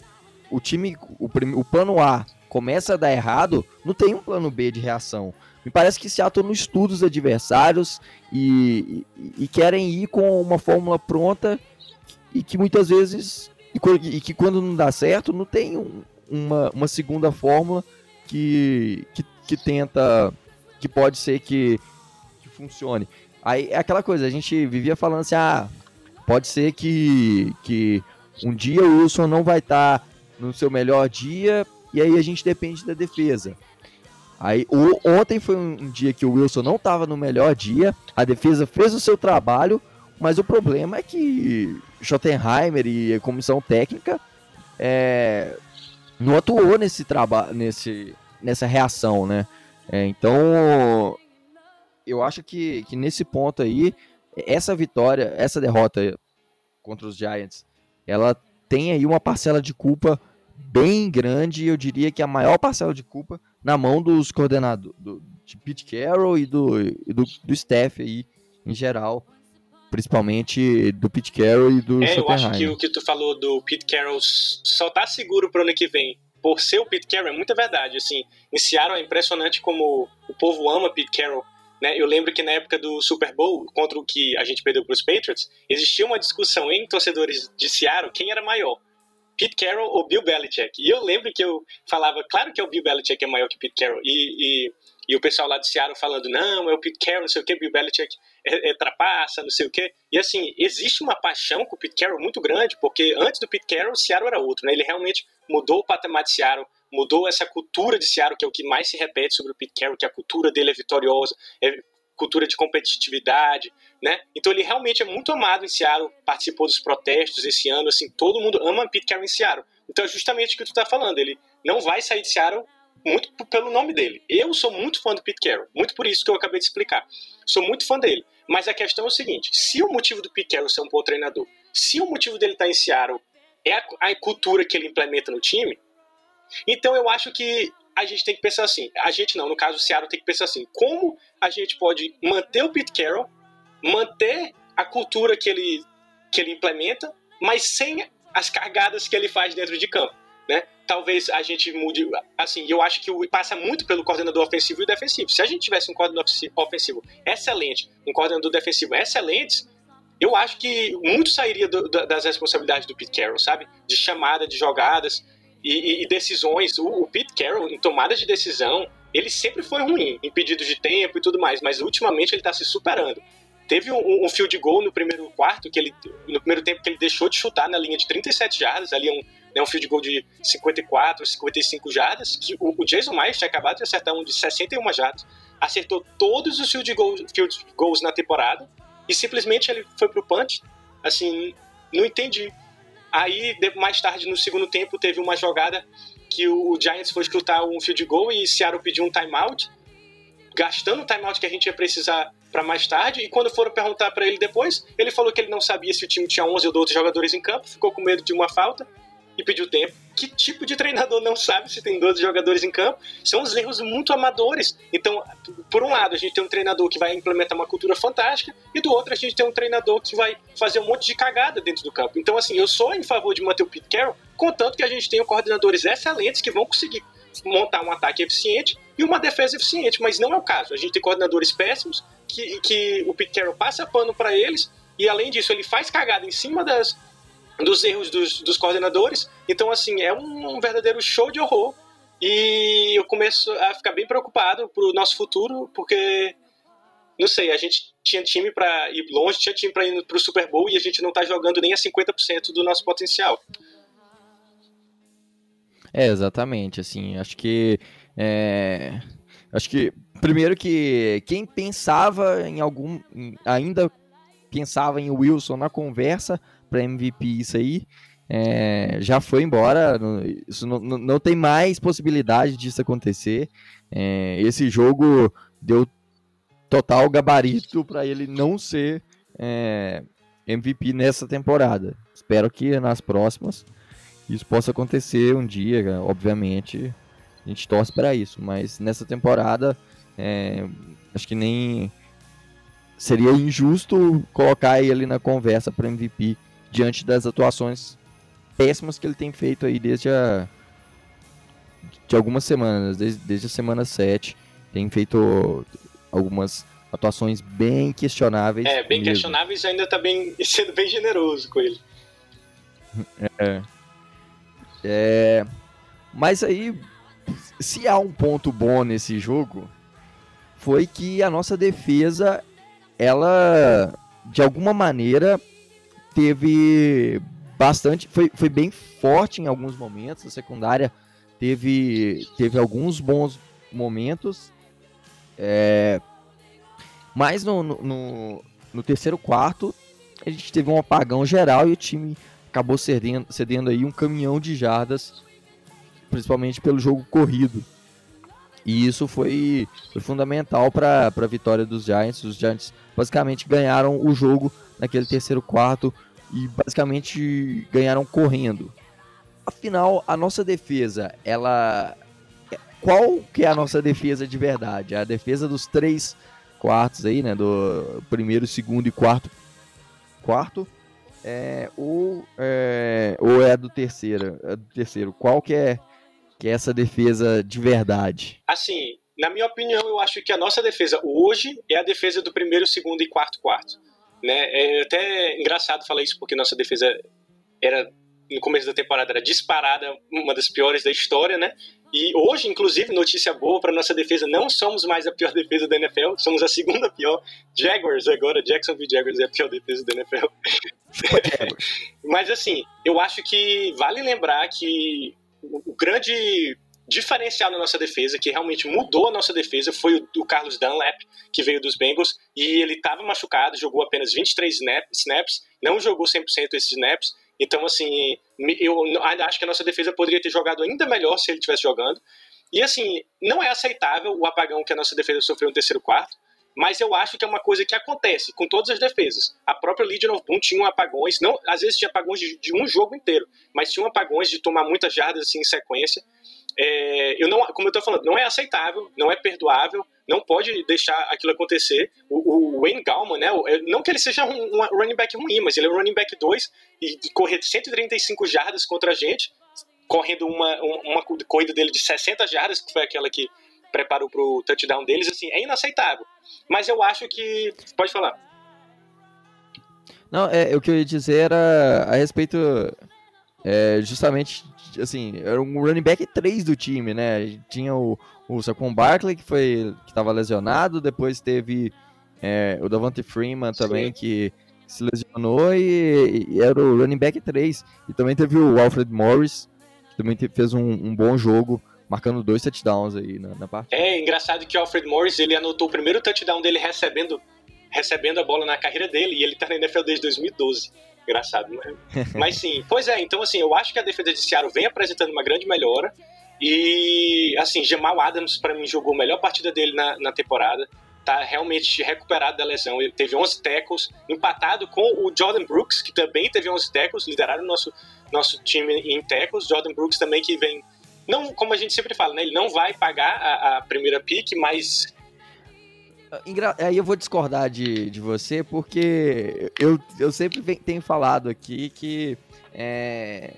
o time, o, o plano A começa a dar errado, não tem um plano B de reação. Me parece que Seattle não estuda os adversários e, e, e querem ir com uma fórmula pronta e que muitas vezes e, e que quando não dá certo, não tem um, uma, uma segunda fórmula que, que, que, tenta. que pode ser que, que funcione. Aí é aquela coisa, a gente vivia falando assim, ah, pode ser que, que um dia o Wilson não vai estar tá no seu melhor dia e aí a gente depende da defesa. Aí o, ontem foi um, um dia que o Wilson não estava no melhor dia, a defesa fez o seu trabalho, mas o problema é que Schottenheimer e a comissão técnica é, não atuou nesse trabalho, nesse, nessa reação, né? É, então, eu acho que, que nesse ponto aí, essa vitória, essa derrota contra os Giants, ela tem aí uma parcela de culpa bem grande, eu diria que a maior parcela de culpa na mão dos coordenadores, do, de Pete Carroll e do, e do, do staff aí, em geral, principalmente do Pete Carroll e do É, eu acho que o que tu falou do Pete Carroll só tá seguro pro ano que vem. Por ser o Pete Carroll, é muita verdade, assim. Em Seattle é impressionante como o povo ama Pete Carroll. Né? Eu lembro que na época do Super Bowl, contra o que a gente perdeu para os Patriots, existia uma discussão em torcedores de Seattle quem era maior, Pete Carroll ou Bill Belichick. E eu lembro que eu falava, claro que é o Bill Belichick que é maior que Pete Carroll. E, e, e o pessoal lá de Seattle falando, não, é o Pete Carroll, não sei o que, Bill Belichick é, é trapaça, não sei o quê. E assim, existe uma paixão com o Pete Carroll muito grande, porque antes do Pete Carroll, Seattle era outro, né? Ele realmente mudou o patamar de Seattle, mudou essa cultura de Seattle, que é o que mais se repete sobre o Pete Carroll, que a cultura dele é vitoriosa, é cultura de competitividade, né? Então ele realmente é muito amado em Seattle, participou dos protestos esse ano, assim, todo mundo ama Pete Carroll em Seattle. Então é justamente o que tu tá falando, ele não vai sair de Seattle muito pelo nome dele. Eu sou muito fã do Pete Carroll, muito por isso que eu acabei de explicar. Sou muito fã dele. Mas a questão é o seguinte: se o motivo do Pete Carroll ser um bom treinador, se o motivo dele estar tá em Seattle é a, a cultura que ele implementa no time, então eu acho que a gente tem que pensar assim. A gente não, no caso o Seattle tem que pensar assim: como a gente pode manter o Pete Carroll, manter a cultura que ele, que ele implementa, mas sem as cargadas que ele faz dentro de campo? Talvez a gente mude, assim, eu acho que passa muito pelo coordenador ofensivo e defensivo. Se a gente tivesse um coordenador ofensivo excelente, um coordenador defensivo excelente, eu acho que muito sairia do, das responsabilidades do Pete Carroll, sabe? De chamada de jogadas e, e, decisões. O, o, Pete Carroll, em tomada de decisão, ele sempre foi ruim, em pedidos de tempo e tudo mais, mas ultimamente ele está se superando. Teve um, um field goal no primeiro quarto, que ele, no primeiro tempo que ele deixou de chutar na linha de 37 jardas, ali é um, né, um field goal de 54, 55 jardas, que o, o Jason Myers tinha acabado de acertar um de 61 jardas, acertou todos os field goals, field goals na temporada e simplesmente ele foi pro punch. Assim, não entendi. Aí, mais tarde, no segundo tempo, teve uma jogada que o Giants foi chutar um field goal e Seattle pediu um timeout. gastando o timeout que a gente ia precisar para mais tarde. E quando foram perguntar para ele depois, ele falou que ele não sabia se o time tinha 11 ou 12 jogadores em campo, ficou com medo de uma falta e pediu tempo. Que tipo de treinador não sabe se tem 12 jogadores em campo? São os erros muito amadores. Então, por um lado, a gente tem um treinador que vai implementar uma cultura fantástica, e do outro, a gente tem um treinador que vai fazer um monte de cagada dentro do campo. Então, assim, eu sou em favor de manter o Pete Carroll, contanto que a gente tenha coordenadores excelentes que vão conseguir montar um ataque eficiente e uma defesa eficiente, mas não é o caso. A gente tem coordenadores péssimos que, que o Pete Carroll passa pano para eles e além disso ele faz cagada em cima das, dos erros dos, dos coordenadores. Então, assim, é um, um, verdadeiro show de horror. E eu começo a ficar bem preocupado pro nosso futuro, porque, não sei, a gente tinha time para ir longe, tinha time para ir pro Super Bowl e a gente não tá jogando nem a 50% do nosso potencial. É, exatamente, assim, acho que é, acho que primeiro que quem pensava em algum ainda pensava em Wilson na conversa para MVP isso aí. É, já foi embora, não, isso não, não, tem mais possibilidade disso acontecer. É, esse jogo deu total gabarito para ele não ser é, MVP nessa temporada. Espero que nas próximas isso possa acontecer um dia, obviamente. A gente torce para isso, mas nessa temporada é, acho que nem seria injusto colocar ele na conversa para MVP diante das atuações péssimas que ele tem feito aí desde a de algumas semanas, desde, desde a semana 7, tem feito algumas atuações bem questionáveis. É, bem mesmo. questionáveis ainda tá bem sendo bem generoso com ele. É. é. Mas aí, se há um ponto bom nesse jogo, foi que a nossa defesa, ela, de alguma maneira, teve bastante, foi, foi bem forte em alguns momentos, a secundária teve, teve alguns bons momentos, é, mas no, no, no, terceiro quarto a gente teve um apagão geral e o time acabou cedendo, cedendo aí um caminhão de jardas, principalmente pelo jogo corrido. E isso foi, foi fundamental para a vitória dos Giants. Os Giants basicamente ganharam o jogo naquele terceiro quarto e basicamente ganharam correndo. Afinal, a nossa defesa, ela qual que é a nossa defesa de verdade? A defesa dos três quartos aí, né, do primeiro, segundo e quarto quarto é, ou, é, ou é do terceiro, é do terceiro. Qual que é que é essa defesa de verdade? Assim, na minha opinião, eu acho que a nossa defesa hoje é a defesa do primeiro, segundo e quarto quarto. Né? É até engraçado falar isso porque nossa defesa era no começo da temporada era disparada uma das piores da história, né? E hoje, inclusive, notícia boa para nossa defesa, não somos mais a pior defesa da NFL, somos a segunda pior. Jaguars agora, Jacksonville Jaguars é a pior defesa da NFL. Mas assim, eu acho que vale lembrar que o grande diferencial na nossa defesa, que realmente mudou a nossa defesa, foi o do Carlos Dunlap, que veio dos Bengals, e ele estava machucado, jogou apenas 23 snaps, não jogou 100% esses snaps, então, assim, eu acho que a nossa defesa poderia ter jogado ainda melhor se ele estivesse jogando. E, assim, não é aceitável o apagão que a nossa defesa sofreu no terceiro quarto, mas eu acho que é uma coisa que acontece com todas as defesas. A própria Legion of Boom tinha apagões, não, às vezes tinha apagões de, de um jogo inteiro, mas tinha apagões de tomar muitas jardas assim, em sequência. É, eu não, como eu estou falando, não é aceitável, não é perdoável, não pode deixar aquilo acontecer. O, o Wayne Gallman, né, não que ele seja um, um, running back ruim, mas ele é um running back 2 e correr 135 jardas contra a gente, correndo uma, uma, uma corrida dele de 60 jardas, que foi aquela que preparou para o touchdown deles, assim, é inaceitável. Mas eu acho que. Pode falar. Não, é, o que eu ia dizer era a respeito. É, justamente, assim, era um running back 3 do time, né? Tinha o, o Saquon Barkley, que foi que estava lesionado, depois teve é, o Davante Freeman também, Sim. que se lesionou e, e, era o running back 3. E também teve o Alfred Morris, que também fez um, um bom jogo marcando dois touchdowns aí na, na partida. É engraçado que o Alfred Morris ele anotou o primeiro touchdown dele recebendo, recebendo a bola na carreira dele e ele tá na NFL desde 2012. Engraçado, né? Mas sim, pois é, então assim, eu acho que a defesa de Seattle vem apresentando uma grande melhora. E, assim, Jamal Adams, para mim, jogou a melhor partida dele na, na temporada. Tá realmente recuperado da lesão. Ele teve 11 tackles, empatado com o Jordan Brooks, que também teve 11 tackles, lideraram o nosso, nosso time em tackles. Jordan Brooks também que vem. Não, como a gente sempre fala, né? Ele não vai pagar a, a primeira pick, mas Aí eu vou discordar de, de você, porque eu, eu sempre tenho falado aqui que é,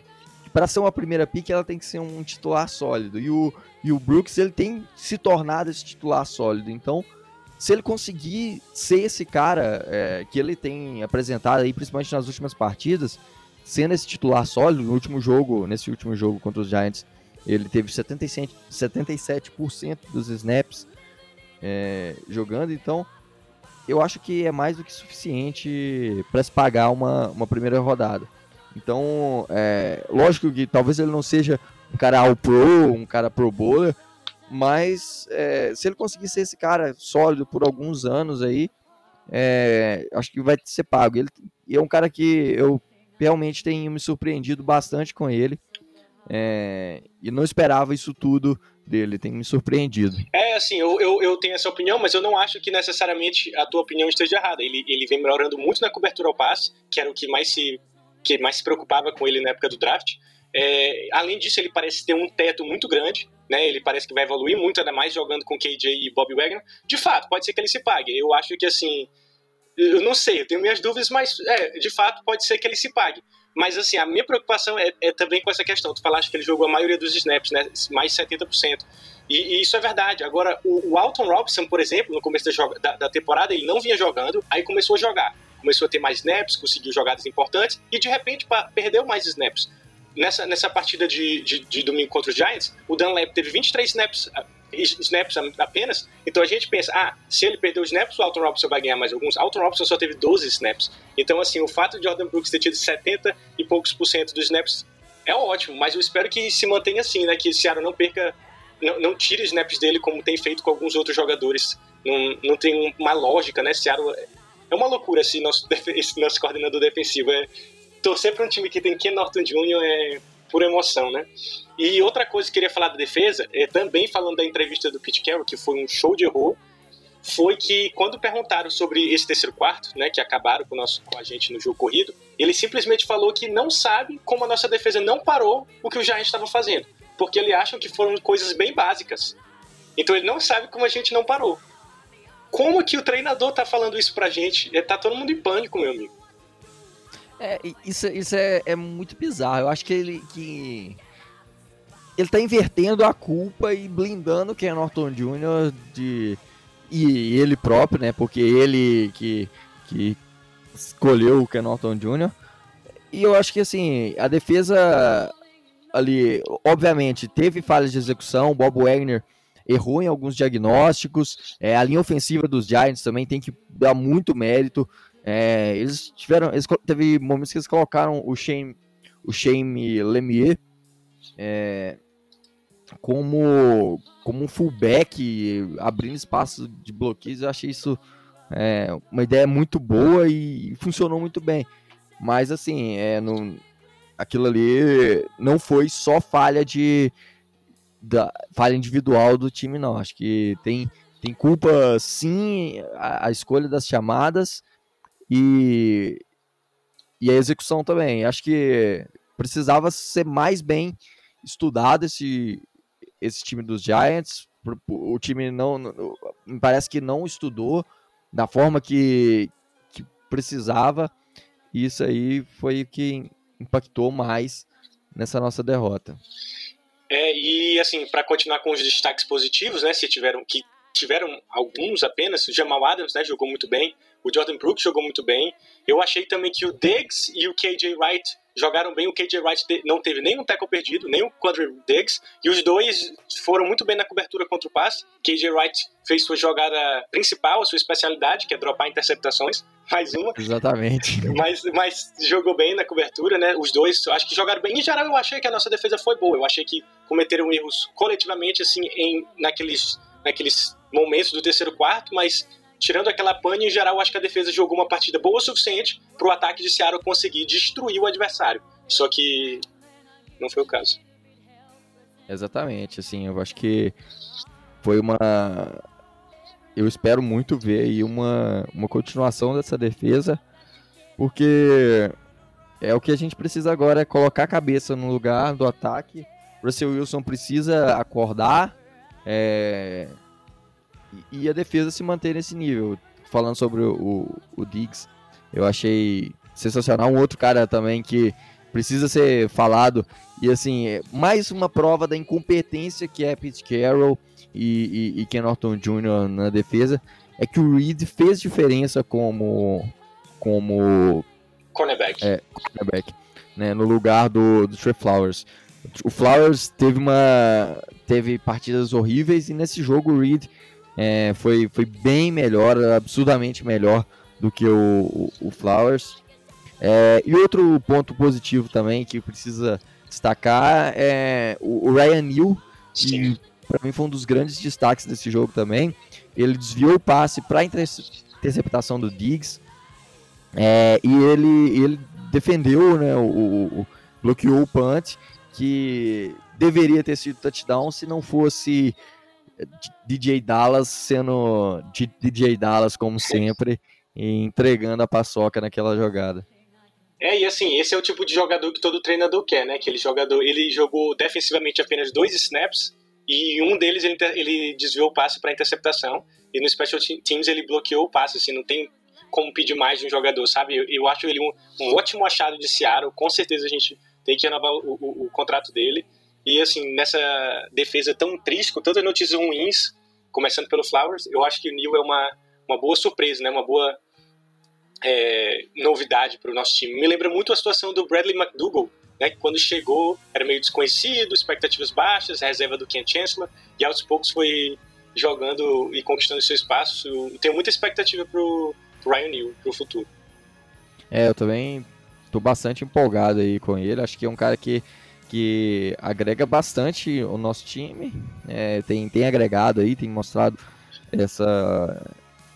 para ser uma primeira pick ela tem que ser um titular sólido. E o, e o Brooks ele tem se tornado esse titular sólido. Então, se ele conseguir ser esse cara é, que ele tem apresentado aí, principalmente nas últimas partidas, sendo esse titular sólido, no último jogo, nesse último jogo contra os Giants, ele teve 77%, 77% dos snaps é, jogando, então eu acho que é mais do que suficiente para se pagar uma, uma primeira rodada. Então, é, lógico que talvez ele não seja um cara all pro, um cara pro bowler, mas é, se ele conseguir ser esse cara sólido por alguns anos aí, é, acho que vai ser pago. Ele é um cara que eu realmente tenho me surpreendido bastante com ele. É, e não esperava isso tudo dele, tem me surpreendido. É, assim, eu, eu, eu, tenho essa opinião, mas eu não acho que necessariamente a tua opinião esteja errada. Ele, ele vem melhorando muito na cobertura ao passe, que era o que mais se, que mais se preocupava com ele na época do draft. É, além disso, ele parece ter um teto muito grande, né? Ele parece que vai evoluir muito, ainda mais jogando com KJ e Bob Wagner. De fato, pode ser que ele se pague. Eu acho que, assim, eu não sei, eu tenho minhas dúvidas, mas, é, de fato, pode ser que ele se pague. Mas, assim, a minha preocupação é, é, também com essa questão. Tu falaste que ele jogou a maioria dos snaps, né? Mais de 70%. E, e isso é verdade. Agora, o, o, Alton Robinson, por exemplo, no começo da, da, da, temporada, ele não vinha jogando, aí começou a jogar. Começou a ter mais snaps, conseguiu jogadas importantes, e de repente perdeu mais snaps. Nessa, nessa partida de, de, de domingo contra os Giants, o Dunlap teve 23 snaps snaps apenas. Então a gente pensa, ah, se ele perdeu os snaps, o Alton Robinson vai ganhar mais alguns. Alton Robinson só teve 12 snaps. Então, assim, o fato de Jordan Brooks ter tido 70 e poucos por cento dos snaps é ótimo, mas eu espero que se mantenha assim, né? Que o Seattle não perca, não, não tire snaps dele como tem feito com alguns outros jogadores. Não, não tem uma lógica, né? Seattle é uma loucura esse nosso, esse nosso coordenador defensivo. É, torcer para um time que tem Ken Norton Jr. é por emoção, né? E outra coisa que eu queria falar da defesa, é também falando da entrevista do Pete Carroll, que foi um show de horror, foi que quando perguntaram sobre esse terceiro quarto, né, que acabaram com, nosso, com a gente no jogo corrido, ele simplesmente falou que não sabe como a nossa defesa não parou o que o Giants estava fazendo, porque ele acha que foram coisas bem básicas. Então ele não sabe como a gente não parou. Como que o treinador tá falando isso pra gente? Tá todo mundo em pânico, meu amigo. É, isso, isso é, é muito bizarro. Eu acho que ele que ele tá invertendo a culpa e blindando Ken Norton Jr. de e ele próprio, né? Porque ele que que escolheu o Ken Norton Jr. E eu acho que assim, a defesa ali, obviamente, teve falhas de execução, Bob Wagner errou em alguns diagnósticos, é, a linha ofensiva dos Giants também tem que dar muito mérito. É, eles tiveram. Eles, teve momentos que eles colocaram o Shane, o Shane Lemieux é, como, como um fullback, abrindo espaço de bloqueios. Eu achei isso é, uma ideia muito boa e funcionou muito bem. Mas assim, é, no, aquilo ali não foi só falha de da, falha individual do time, não. Acho que tem, tem culpa sim a, a escolha das chamadas e, e a execução também. Acho que precisava ser mais bem estudado esse, esse time dos Giants. O time não, me parece que não estudou da forma que, que precisava. E isso aí foi o que impactou mais nessa nossa derrota. É, e assim, para continuar com os destaques positivos, né, se tiveram que tiveram alguns apenas, o Jamal Adams, né, jogou muito bem, o Jordan Brooks jogou muito bem. Eu achei também que o Diggs e o KJ Wright jogaram bem. O KJ Wright não teve nenhum tackle perdido, nem o Quandre Diggs. E os dois foram muito bem na cobertura contra o passe. KJ Wright fez sua jogada principal, a sua especialidade, que é dropar interceptações. Mais uma. Exatamente. Mas, mas jogou bem na cobertura, né? Os dois, acho que jogaram bem. Em geral, eu achei que a nossa defesa foi boa. Eu achei que cometeram erros coletivamente, assim, em, naqueles, naqueles momentos do terceiro quarto, mas tirando aquela pane, em geral, acho que a defesa jogou uma partida boa o suficiente para o ataque de Seattle conseguir destruir o adversário. Só que não foi o caso. Exatamente, assim, eu acho que foi uma. Eu espero muito ver aí uma, uma continuação dessa defesa, porque é o que a gente precisa agora, é colocar a cabeça no lugar do ataque. Russell Wilson precisa acordar é, e a defesa se manter nesse nível. Falando sobre o, o, Diggs, eu achei sensacional. Um outro cara também que precisa ser falado. E assim, é mais uma prova da incompetência que é Pete Carroll e, e, e Ken Norton Jr. na defesa. É que o Reed fez diferença como. como. Cornerback. É, cornerback. Né, no lugar do, do Trey Flowers. O Flowers teve uma. teve partidas horríveis e nesse jogo o Reed é, foi, foi bem melhor, absurdamente melhor do que o, o, o Flowers. É, e outro ponto positivo também que precisa destacar é o, o Ryan Neal, que para mim foi um dos grandes destaques desse jogo também. Ele desviou o passe para a interceptação do Diggs é, e ele, ele defendeu, né, o, o, bloqueou o punt, que deveria ter sido touchdown se não fosse DJ Dallas sendo DJ Dallas como sempre e entregando a paçoca naquela jogada. É, e assim, esse é o tipo de jogador que todo treinador quer, né? Aquele jogador, ele jogou defensivamente apenas dois snaps e um deles ele, ele desviou o passe para interceptação e no special teams ele bloqueou o passe, assim, não tem como pedir mais de um jogador, sabe? Eu, eu acho ele um, um, ótimo achado de Seattle, com certeza a gente tem que renovar o, o, o contrato dele. E assim, nessa defesa tão triste, com tantas notícias ruins, começando pelo Flowers, eu acho que o Neil é uma, uma boa surpresa, né? Uma boa é, novidade para o nosso time. Me lembra muito a situação do Bradley McDougall, né, que quando chegou era meio desconhecido, expectativas baixas, reserva do Ken Chancellor, e aos poucos foi jogando e conquistando seu espaço. Tenho muita expectativa para o Ryan Neal, para o futuro. É, eu também estou bastante empolgado aí com ele. Acho que é um cara que, que agrega bastante o nosso time. É, tem, tem agregado aí, tem mostrado essa,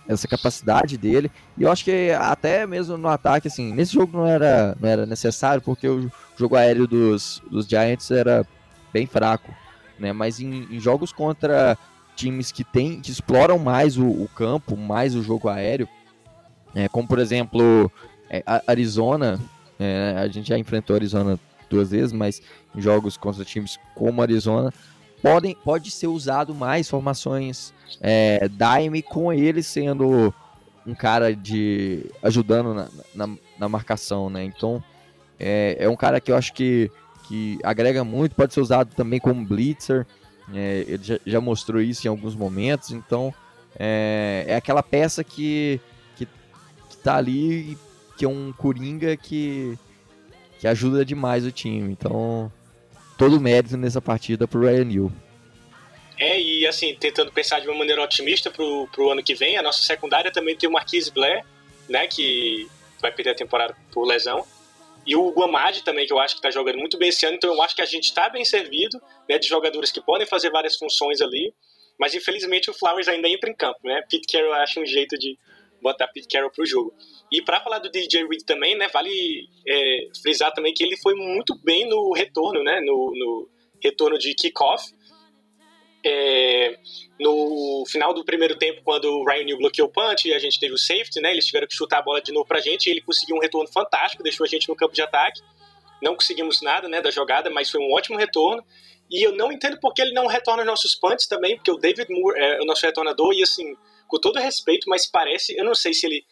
essa capacidade dele. E eu acho que até mesmo no ataque, assim, nesse jogo não era, não era necessário, porque o jogo aéreo dos, dos Giants era bem fraco. Né? Mas em, em jogos contra times que tem, que exploram mais o, o campo, mais o jogo aéreo, é, como por exemplo é, Arizona, é, a gente já enfrentou Arizona duas vezes, mas em jogos contra times como Arizona, podem, pode ser usado mais formações é, Daime com ele sendo um cara de ajudando na, na, na marcação, né? Então é, é, um cara que eu acho que, que agrega muito, pode ser usado também como blitzer. É, ele já, já, mostrou isso em alguns momentos, então é, é aquela peça que, que, que tá ali, que é um coringa que, que ajuda demais o time. Então, todo mérito nessa partida pro Ryan Neal. É, e assim, tentando pensar de uma maneira otimista pro, pro ano que vem, a nossa secundária também tem o Marquise Blair, né, que vai perder a temporada por lesão. E o Guamadi também, que eu acho que está jogando muito bem esse ano, então eu acho que a gente está bem servido, né, de jogadores que podem fazer várias funções ali, mas infelizmente o Flowers ainda entra em campo, né? Pete Carroll acha um jeito de botar Pete Carroll pro jogo. E para falar do DJ Reed também, né, vale é, frisar também que ele foi muito bem no retorno, né, no, no retorno de kickoff, é, no final do primeiro tempo, quando o Ryan New bloqueou o punch e a gente teve o safety, né? Eles tiveram que chutar a bola de novo pra gente e ele conseguiu um retorno fantástico, deixou a gente no campo de ataque. Não conseguimos nada, né, da jogada, mas foi um ótimo retorno. E eu não entendo por que ele não retorna os nossos punts também, porque o David Moore é o nosso retornador e assim, com todo respeito, mas parece, eu não sei se ele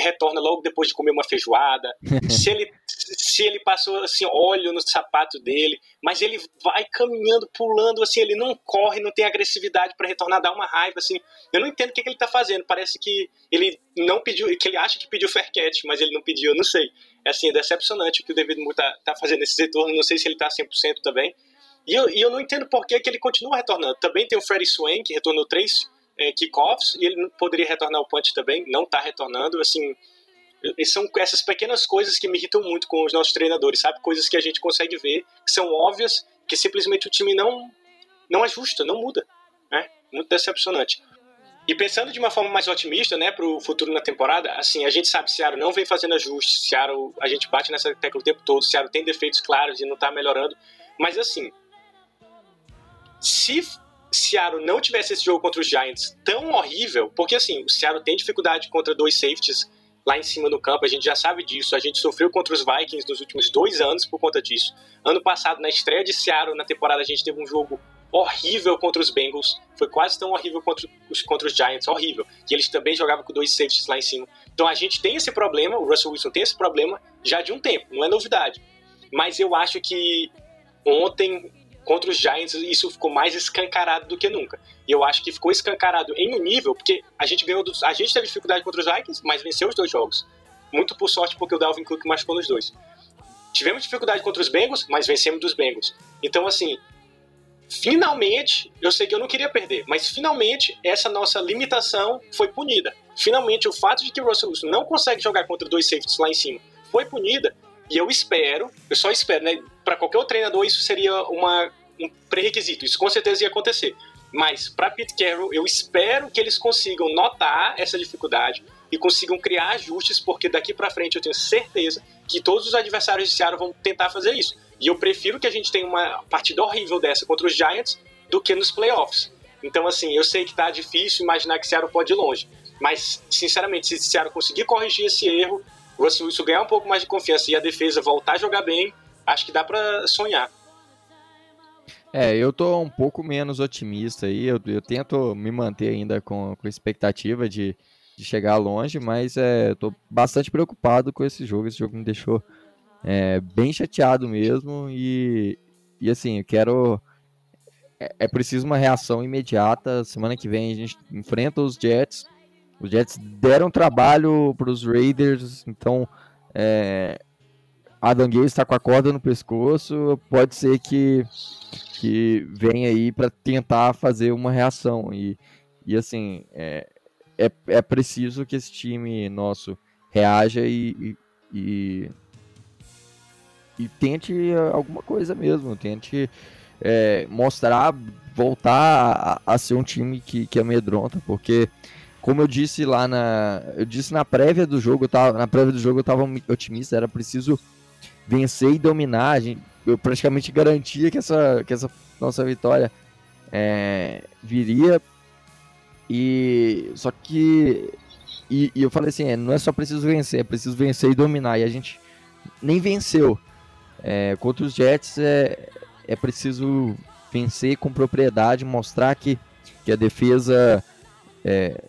retorna logo depois de comer uma feijoada, se ele se ele passou assim óleo no sapato dele, mas ele vai caminhando, pulando assim, ele não corre, não tem agressividade para retornar, dá uma raiva assim. Eu não entendo o que, que ele tá fazendo. Parece que ele não pediu, que ele acha que pediu fair catch, mas ele não pediu, eu não sei. É assim, é decepcionante o que o David Moore tá, tá fazendo nesse retorno, não sei se ele tá 100% também. E eu, e eu não entendo por que, que ele continua retornando. Também tem o Freddie Swain, que retornou três é, kickoffs, e ele poderia retornar o punch também, não está retornando, assim, são essas pequenas coisas que me irritam muito com os nossos treinadores, sabe? Coisas que a gente consegue ver, que são óbvias, que simplesmente o time não, não ajusta, não muda, né? Muito decepcionante. E pensando de uma forma mais otimista, né, o futuro na temporada, assim, a gente sabe que Seattle não vem fazendo ajustes, Seattle, a gente bate nessa tecla o tempo todo, Seattle tem defeitos claros e não está melhorando, mas assim, se Seattle não tivesse esse jogo contra os Giants tão horrível, porque assim, o Seattle tem dificuldade contra dois safeties lá em cima do campo, a gente já sabe disso, a gente sofreu contra os Vikings nos últimos dois anos por conta disso. Ano passado, na estreia de Seattle na temporada, a gente teve um jogo horrível contra os Bengals, foi quase tão horrível contra os, contra os Giants, horrível, e eles também jogavam com dois safeties lá em cima. Então a gente tem esse problema, o Russell Wilson tem esse problema já de um tempo, não é novidade. Mas eu acho que ontem contra os Giants isso ficou mais escancarado do que nunca. E eu acho que ficou escancarado em um nível, porque a gente ganhou a gente teve dificuldade contra os Vikings, mas venceu os dois jogos. Muito por sorte porque o Dalvin Cook machucou nos dois. Tivemos dificuldade contra os Bengals, mas vencemos dos Bengals. Então assim, finalmente, eu sei que eu não queria perder, mas finalmente essa nossa limitação foi punida. Finalmente o fato de que o Russell Wilson não consegue jogar contra dois safeties lá em cima foi punida e eu espero, eu só espero, né? Para qualquer outro treinador, isso seria uma, um pré-requisito. Isso com certeza ia acontecer. Mas para Pete Carroll, eu espero que eles consigam notar essa dificuldade e consigam criar ajustes, porque daqui para frente eu tenho certeza que todos os adversários de Seattle vão tentar fazer isso. E eu prefiro que a gente tenha uma partida horrível dessa contra os Giants do que nos playoffs. Então, assim, eu sei que tá difícil imaginar que Seattle pode ir longe. Mas, sinceramente, se Seattle conseguir corrigir esse erro, Russell Wilson ganhar um pouco mais de confiança e a defesa voltar a jogar bem, acho que dá para sonhar. É, eu tô um pouco menos otimista aí, eu, eu tento me manter ainda com, com expectativa de, de chegar longe, mas é, tô bastante preocupado com esse jogo, esse jogo me deixou é, bem chateado mesmo e, e assim, eu quero... É, é preciso uma reação imediata, semana que vem a gente enfrenta os Jets, os Jets deram trabalho para os Raiders, então é, Adam Gaze está com a corda no pescoço, pode ser que, que venha aí para tentar fazer uma reação. E, e assim, é, é, é preciso que esse time nosso reaja e, e, e, tente alguma coisa mesmo, tente é, mostrar, voltar a, a, ser um time que, que amedronta, porque como eu disse lá na. Eu disse na prévia do jogo, eu tava, na prévia do jogo eu estava otimista, era preciso vencer e dominar. Gente, eu praticamente garantia que essa, que essa nossa vitória é, viria. E só que. E, e eu falei assim, é, não é só preciso vencer, é preciso vencer e dominar. E a gente nem venceu. É, contra os Jets é, é preciso vencer com propriedade, mostrar que, que a defesa é,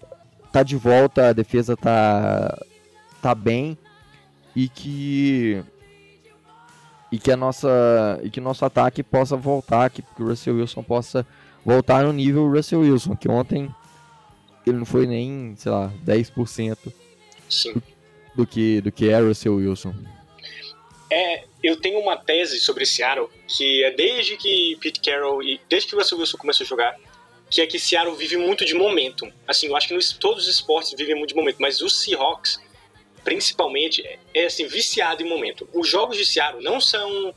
tá de volta, a defesa tá tá bem e que e que a nossa e que nosso ataque possa voltar, que, que o Russell Wilson possa voltar no nível Russell Wilson, que ontem ele não foi nem, sei lá, 10% Sim. Do, do que do que é Russell Wilson. É, eu tenho uma tese sobre Seattle que é desde que Pete Carroll e desde que o Russell Wilson começou a jogar, que é que Seattle vive muito de momento. Assim, eu acho que nos, todos os esportes vivem muito de momento, mas o Seahawks, principalmente, é, é assim, viciado em momento. Os jogos de Seattle não são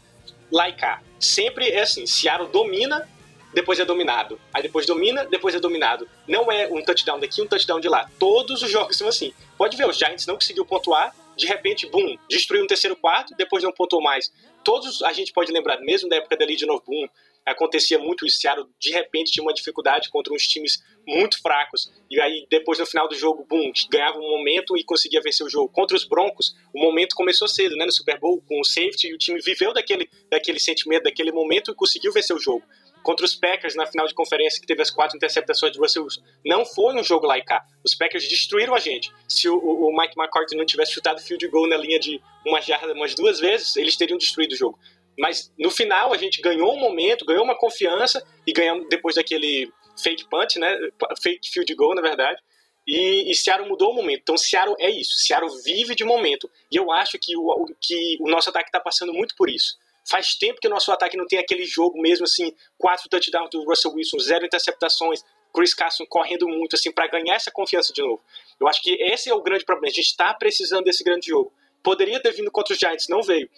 a. Sempre é assim, Seattle domina, depois é dominado. Aí depois domina, depois é dominado. Não é um touchdown daqui, um touchdown de lá. Todos os jogos são assim. Pode ver, os Giants não conseguiu pontuar, de repente, boom, destruiu um terceiro quarto, depois não pontuou mais. Todos a gente pode lembrar, mesmo da época da Legion of Boom, acontecia muito isso. Seattle de repente tinha uma dificuldade contra uns times muito fracos e aí depois no final do jogo, boom, ganhava um momento e conseguia vencer o jogo. Contra os Broncos, o momento começou cedo, né, no Super Bowl com o safety e o time viveu daquele daquele sentimento, daquele momento e conseguiu vencer o jogo. Contra os Packers na final de conferência que teve as quatro interceptações de Russell Wilson, não foi um jogo lá e cá. Os Packers destruíram a gente. Se o, o Mike McCarthy não tivesse chutado field goal na linha de uma jarda umas duas vezes, eles teriam destruído o jogo. Mas no final a gente ganhou um momento, ganhou uma confiança e ganhamos depois daquele fake punch, né? Fake field goal, na verdade. E, e Seattle mudou o momento. Então Seattle é isso. Seattle vive de momento. E eu acho que o, que o nosso ataque está passando muito por isso. Faz tempo que o nosso ataque não tem aquele jogo mesmo assim, quatro touchdowns do Russell Wilson, zero interceptações, Chris Carson correndo muito assim para ganhar essa confiança de novo. Eu acho que esse é o grande problema. A gente está precisando desse grande jogo. Poderia ter vindo contra os Giants, não veio.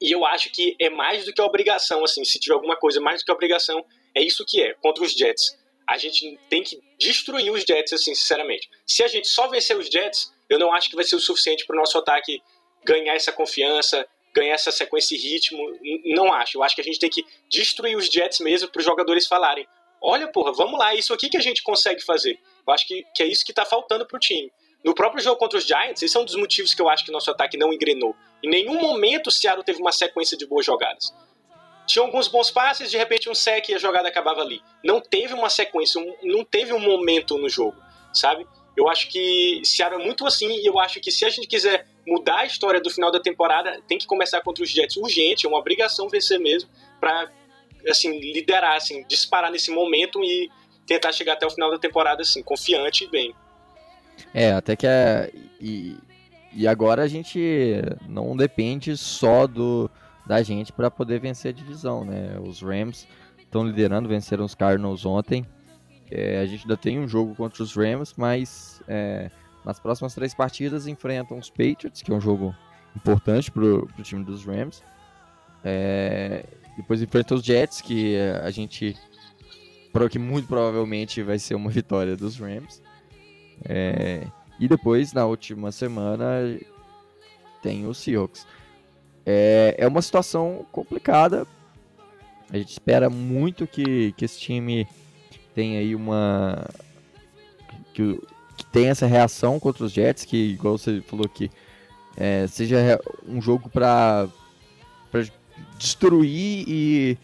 E eu acho que é mais do que obrigação, assim, se tiver alguma coisa mais do que obrigação, é isso que é, contra os Jets. A gente tem que destruir os Jets, assim, sinceramente. Se a gente só vencer os Jets, eu não acho que vai ser o suficiente para o nosso ataque ganhar essa confiança, ganhar essa sequência e ritmo. Não acho. Eu acho que a gente tem que destruir os Jets mesmo para os jogadores falarem: olha, porra, vamos lá, é isso aqui que a gente consegue fazer. Eu acho que, que é isso que está faltando para o time. No próprio jogo contra os Giants, esse é um dos motivos que eu acho que nosso ataque não engrenou. Em nenhum momento o Seattle teve uma sequência de boas jogadas. Tinha alguns bons passes, de repente um sec e a jogada acabava ali. Não teve uma sequência, não teve um momento no jogo, sabe? Eu acho que Seattle é muito assim e eu acho que se a gente quiser mudar a história do final da temporada, tem que começar contra os Jets urgente, é uma obrigação vencer mesmo para assim liderar, assim, disparar nesse momento e tentar chegar até o final da temporada assim, confiante e bem. É, até que é e agora a gente não depende só do da gente para poder vencer a divisão, né? Os Rams estão liderando, venceram os Cardinals ontem. É, a gente ainda tem um jogo contra os Rams, mas é, nas próximas três partidas enfrentam os Patriots, que é um jogo importante para o time dos Rams. É, depois enfrenta os Jets, que a gente que muito provavelmente vai ser uma vitória dos Rams. É, e depois, na última semana, tem os Seahawks. É, é uma situação complicada. A gente espera muito que, que esse time tem aí uma. Que, que tenha essa reação contra os Jets, que, igual você falou que é, seja um jogo para destruir e,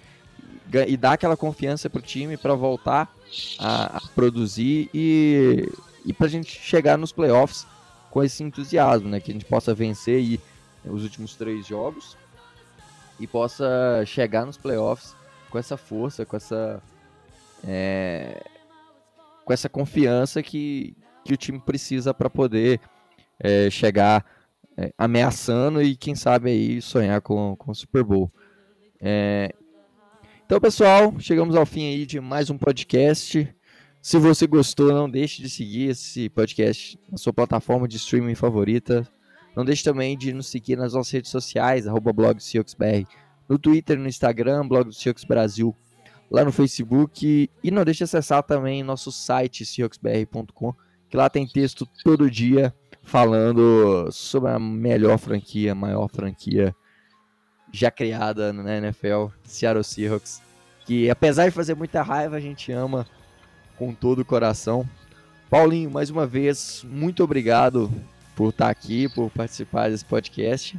e dar aquela confiança para o time para voltar a, a, produzir e, e para a gente chegar nos playoffs com esse entusiasmo, né? Que a gente possa vencer os últimos três jogos e possa chegar nos playoffs com essa força, com essa é, com essa confiança que, que o time precisa para poder é, chegar é, ameaçando e quem sabe aí sonhar com, com o Super Bowl. É, então, pessoal, chegamos ao fim aí de mais um podcast. Se você gostou, não deixe de seguir esse podcast na sua plataforma de streaming favorita. Não deixe também de nos seguir nas nossas redes sociais, arroba blog no Twitter, no Instagram, blog do Brasil lá no Facebook. E não deixe de acessar também nosso site, seahawksbr.com, que lá tem texto todo dia falando sobre a melhor franquia, maior franquia já criada na NFL, Seattle Seahawks. Que apesar de fazer muita raiva, a gente ama com todo o coração. Paulinho, mais uma vez, muito obrigado por estar aqui, por participar desse podcast.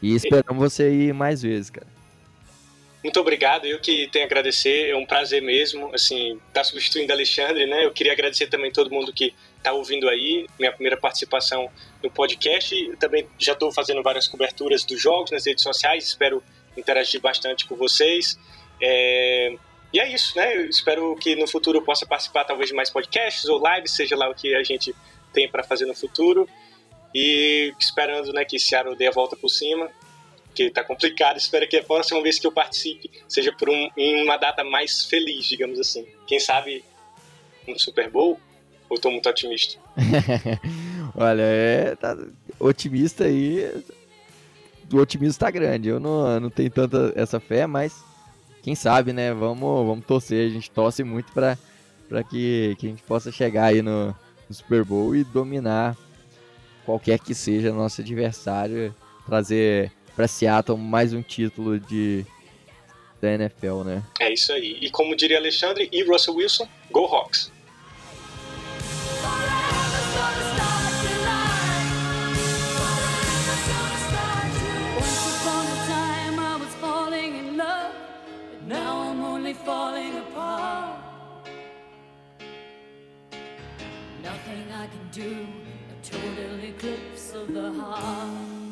E esperamos você aí mais vezes, cara. Muito obrigado, eu que tenho a agradecer, é um prazer mesmo, assim, estar tá substituindo Alexandre, né? Eu queria agradecer também todo mundo que está ouvindo aí, minha primeira participação no podcast, eu também já estou fazendo várias coberturas dos jogos nas redes sociais, espero interagir bastante com vocês. É... E é isso, né? Eu espero que no futuro eu possa participar talvez de mais podcasts ou lives, seja lá o que a gente tem para fazer no futuro. E esperando né, que Seattle dê a volta por cima que tá complicado. Espero que a próxima vez que eu participe seja por um, em uma data mais feliz, digamos assim. Quem sabe um Super Bowl? Ou tô muito otimista? Olha, é tá, otimista aí. O otimismo tá grande. Eu não, não tenho tanta essa fé, mas quem sabe, né? Vamos, vamos torcer. A gente torce muito para que, que a gente possa chegar aí no, no Super Bowl e dominar qualquer que seja nosso adversário, trazer para Seattle mais um título de da NFL, né? É isso aí. E como diria Alexandre e Russell Wilson, Go Hawks! Falling apart. Nothing I can do, a total eclipse of the heart.